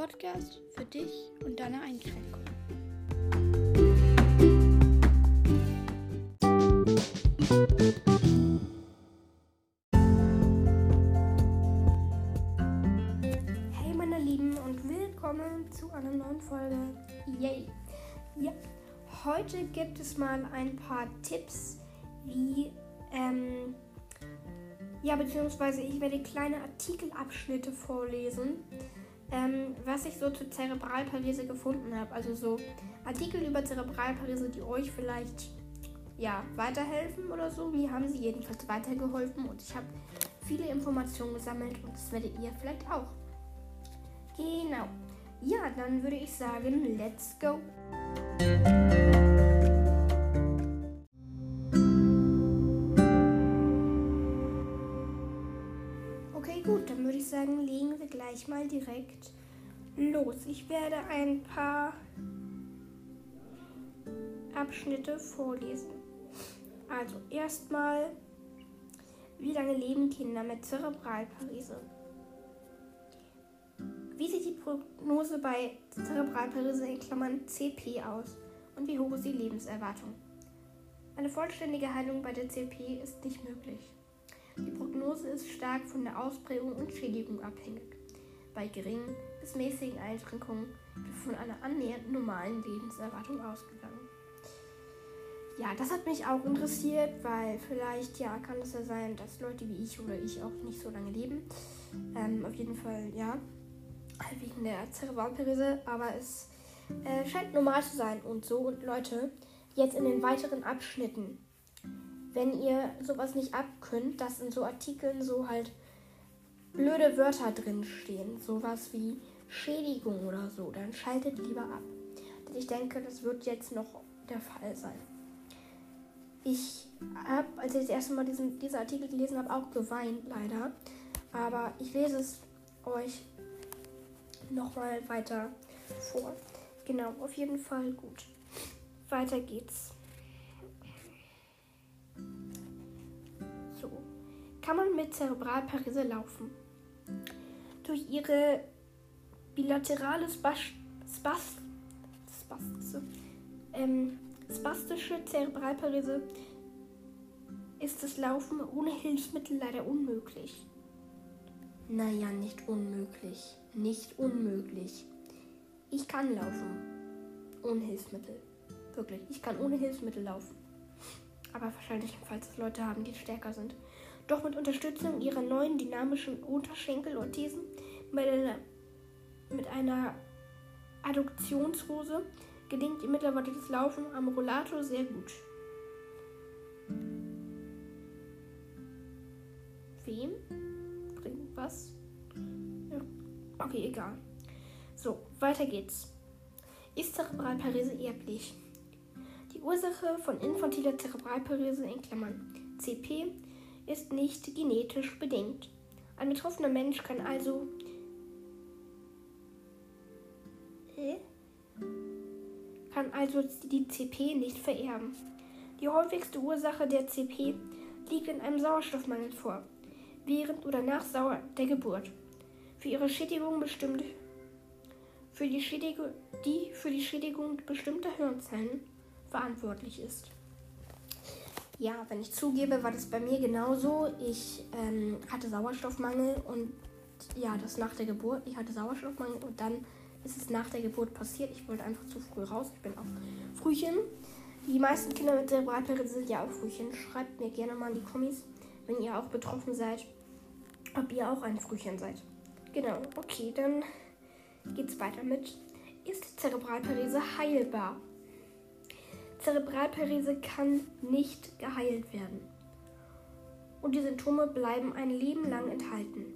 Podcast für dich und deine Einschränkungen. Hey meine Lieben und willkommen zu einer neuen Folge. Yay! Ja, heute gibt es mal ein paar Tipps, wie ähm, ja, beziehungsweise ich werde kleine Artikelabschnitte vorlesen, ähm, was ich so zur Zerebralparese gefunden habe. Also so Artikel über Zerebralparese, die euch vielleicht ja, weiterhelfen oder so. Mir haben sie jedenfalls weitergeholfen und ich habe viele Informationen gesammelt und das werdet ihr vielleicht auch. Genau. Ja, dann würde ich sagen, let's go. Okay, gut, dann würde ich sagen, legen wir gleich mal direkt los. Ich werde ein paar Abschnitte vorlesen. Also erstmal, wie lange leben Kinder mit Zerebralparese? Wie sieht die Prognose bei Zerebralparese in Klammern CP aus? Und wie hoch ist die Lebenserwartung? Eine vollständige Heilung bei der CP ist nicht möglich. Die Prognose ist stark von der Ausprägung und Schädigung abhängig. Bei geringen bis mäßigen Einschränkungen wird von einer annähernd normalen Lebenserwartung ausgegangen. Ja, das hat mich auch interessiert, weil vielleicht ja kann es ja sein, dass Leute wie ich oder ich auch nicht so lange leben. Ähm, auf jeden Fall ja, halt wegen der Zerebralparese, aber es äh, scheint normal zu sein und so. Und Leute, jetzt in den weiteren Abschnitten wenn ihr sowas nicht abkönnt, dass in so Artikeln so halt blöde Wörter drin stehen, sowas wie Schädigung oder so, dann schaltet lieber ab. Denn ich denke, das wird jetzt noch der Fall sein. Ich habe, als ich das erste Mal diesen, diesen Artikel gelesen habe, auch geweint, leider. Aber ich lese es euch nochmal weiter vor. Genau, auf jeden Fall gut. Weiter geht's. Kann man mit Zerebralparese laufen. Durch ihre bilaterale Spas Spas Spas ähm, spastische Zerebralparese ist das Laufen ohne Hilfsmittel leider unmöglich. Naja, nicht unmöglich. Nicht unmöglich. Ich kann laufen. Ohne Hilfsmittel. Wirklich, ich kann ohne Hilfsmittel laufen. Aber wahrscheinlich, falls es Leute haben, die stärker sind. Doch mit Unterstützung ihrer neuen dynamischen Unterschenkelorthesen mit einer, mit einer Adduktionshose gelingt ihr mittlerweile das Laufen am Rollator sehr gut. Wem? Bringt was? Ja. Okay, egal. So, weiter geht's. Ist Zerebralparese erblich? Die Ursache von infantiler Zerebralparese in Klammern CP ist nicht genetisch bedingt. Ein betroffener Mensch kann also kann also die CP nicht vererben. Die häufigste Ursache der CP liegt in einem Sauerstoffmangel vor, während oder nach der Geburt. Für ihre Schädigung bestimmt für die, Schädigung, die für die Schädigung bestimmter Hirnzellen verantwortlich ist. Ja, wenn ich zugebe, war das bei mir genauso. Ich ähm, hatte Sauerstoffmangel und ja, das nach der Geburt. Ich hatte Sauerstoffmangel und dann ist es nach der Geburt passiert. Ich wollte einfach zu früh raus. Ich bin auch Frühchen. Die meisten Kinder mit Zerebralparese sind ja auch Frühchen. Schreibt mir gerne mal in die Kommis, wenn ihr auch betroffen seid, ob ihr auch ein Frühchen seid. Genau, okay, dann geht's weiter mit. Ist Zerebralparese heilbar? Zerebralparese kann nicht geheilt werden. Und die Symptome bleiben ein Leben lang enthalten.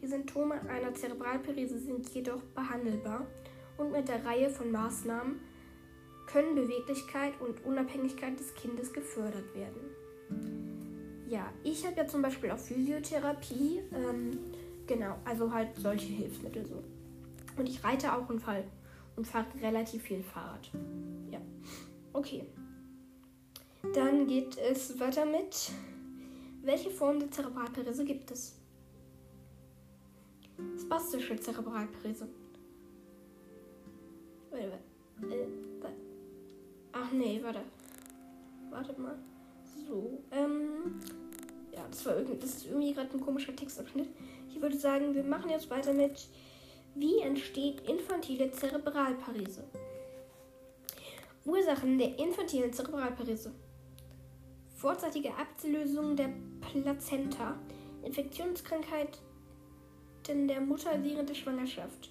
Die Symptome einer Zerebralparese sind jedoch behandelbar und mit der Reihe von Maßnahmen können Beweglichkeit und Unabhängigkeit des Kindes gefördert werden. Ja, ich habe ja zum Beispiel auch Physiotherapie, ähm, genau, also halt solche Hilfsmittel so. Und ich reite auch einen Fall und fahre relativ viel Fahrrad. Ja. Okay. Dann geht es weiter mit. Welche Form der Zerebralparese gibt es? Spastische Zerebralparese. Warte, warte. Äh, warte. Ach nee, warte. Wartet mal. So, ähm. Ja, das war irgendwie, das ist irgendwie gerade ein komischer Textabschnitt. Ich würde sagen, wir machen jetzt weiter mit Wie entsteht infantile Zerebralparese? Ursachen der infantilen Zerebralparese. Vorzeitige Ablösung der Plazenta, Infektionskrankheiten der Mutter während der Schwangerschaft,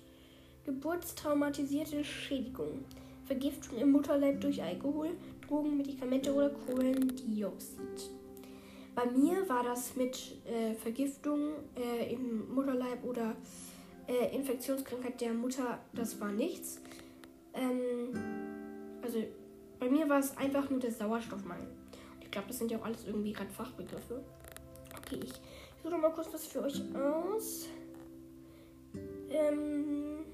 geburtstraumatisierte Schädigung, Vergiftung im Mutterleib durch Alkohol, Drogen, Medikamente oder Kohlendioxid. Bei mir war das mit äh, Vergiftung äh, im Mutterleib oder äh, Infektionskrankheit der Mutter, das war nichts. Ähm, also bei mir war es einfach nur der Sauerstoffmangel. Ich glaube, das sind ja auch alles irgendwie gerade Fachbegriffe. Okay, ich suche mal kurz was für euch aus. Ähm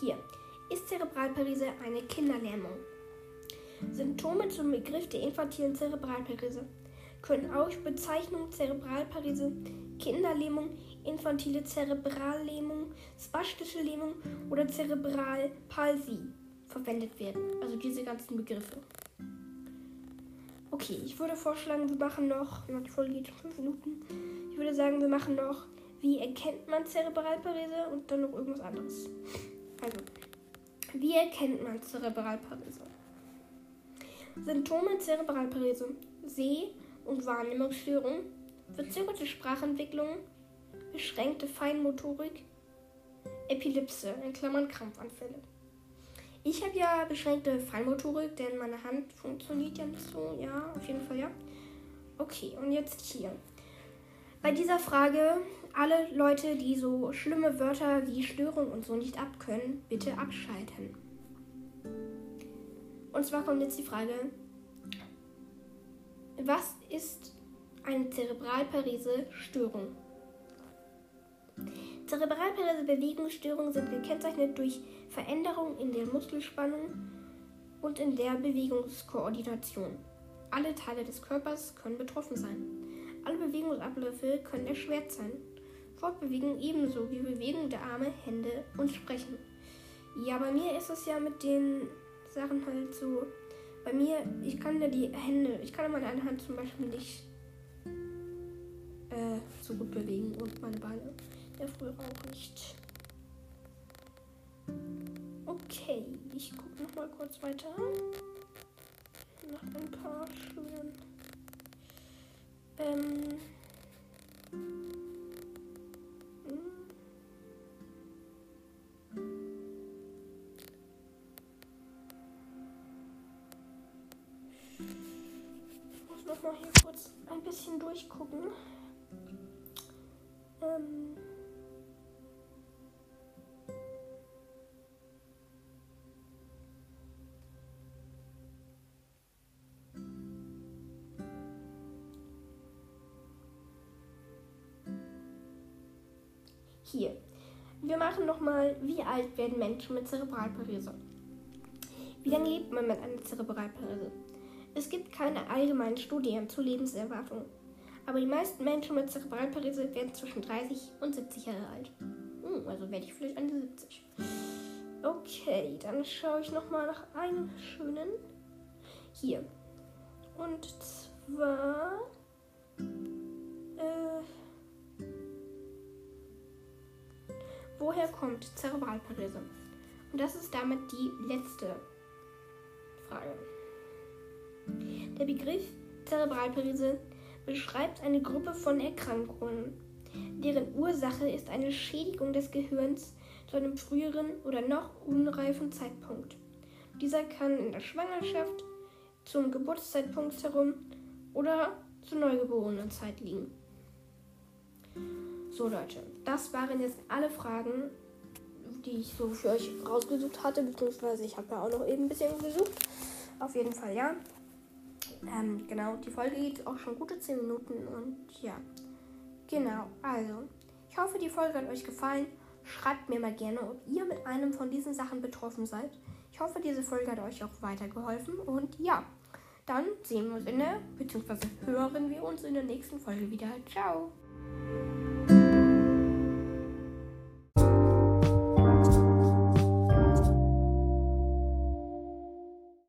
Hier. Ist Zerebralparese eine Kinderlähmung? Symptome zum Begriff der infantilen Zerebralparese können auch Bezeichnung Zerebralparese, Kinderlähmung, infantile Zerebrallähmung, spastische Lähmung oder Zerebralpalsie verwendet werden. Also diese ganzen Begriffe. Okay, ich würde vorschlagen, wir machen noch, die Folge geht fünf Minuten. Ich würde sagen, wir machen noch, wie erkennt man Zerebralparese und dann noch irgendwas anderes. Also, wie erkennt man Zerebralparese? Symptome Zerebralparese: Seh- und Wahrnehmungsstörung, verzögerte Sprachentwicklung, beschränkte Feinmotorik, Epilepsie, in Klammern Krampfanfälle. Ich habe ja beschränkte Feinmotorik, denn meine Hand funktioniert ja nicht so. Ja, auf jeden Fall ja. Okay, und jetzt hier. Bei dieser Frage, alle Leute, die so schlimme Wörter wie Störung und so nicht abkönnen, bitte abschalten. Und zwar kommt jetzt die Frage, was ist eine Zerebralparese-Störung? Zerebralparese-Bewegungsstörungen sind gekennzeichnet durch Veränderungen in der Muskelspannung und in der Bewegungskoordination. Alle Teile des Körpers können betroffen sein. Alle Bewegungsabläufe können erschwert sein. Fortbewegung ebenso wie Bewegung der Arme, Hände und Sprechen. Ja, bei mir ist es ja mit den Sachen halt so. Bei mir, ich kann ja die Hände, ich kann meine eine Hand zum Beispiel nicht äh, so gut bewegen und meine Beine ja früher auch nicht. Okay, ich gucke noch mal kurz weiter. Nach ein paar schönen. Ähm. noch mal hier kurz ein bisschen durchgucken. Ähm Hier. Wir machen noch mal, wie alt werden Menschen mit Zerebralparese? Wie lange lebt man mit einer Zerebralparese? Es gibt keine allgemeinen Studien zur Lebenserwartung. Aber die meisten Menschen mit Zerebralparese werden zwischen 30 und 70 Jahre alt. Hm, also werde ich vielleicht die 70. Okay, dann schaue ich nochmal nach einem schönen. Hier. Und zwar. Äh, woher kommt Zerebralparese? Und das ist damit die letzte Frage. Der Begriff Zerebralparese beschreibt eine Gruppe von Erkrankungen, deren Ursache ist eine Schädigung des Gehirns zu einem früheren oder noch unreifen Zeitpunkt. Dieser kann in der Schwangerschaft, zum Geburtszeitpunkt herum oder zur Neugeborenenzeit liegen. So Leute, das waren jetzt alle Fragen, die ich so für euch rausgesucht hatte, beziehungsweise ich habe ja auch noch eben ein bisschen gesucht. Auf jeden Fall ja. Ähm, genau, die Folge geht auch schon gute 10 Minuten und ja. Genau, also, ich hoffe, die Folge hat euch gefallen. Schreibt mir mal gerne, ob ihr mit einem von diesen Sachen betroffen seid. Ich hoffe, diese Folge hat euch auch weitergeholfen und ja, dann sehen wir uns in der, beziehungsweise hören wir uns in der nächsten Folge wieder. Ciao!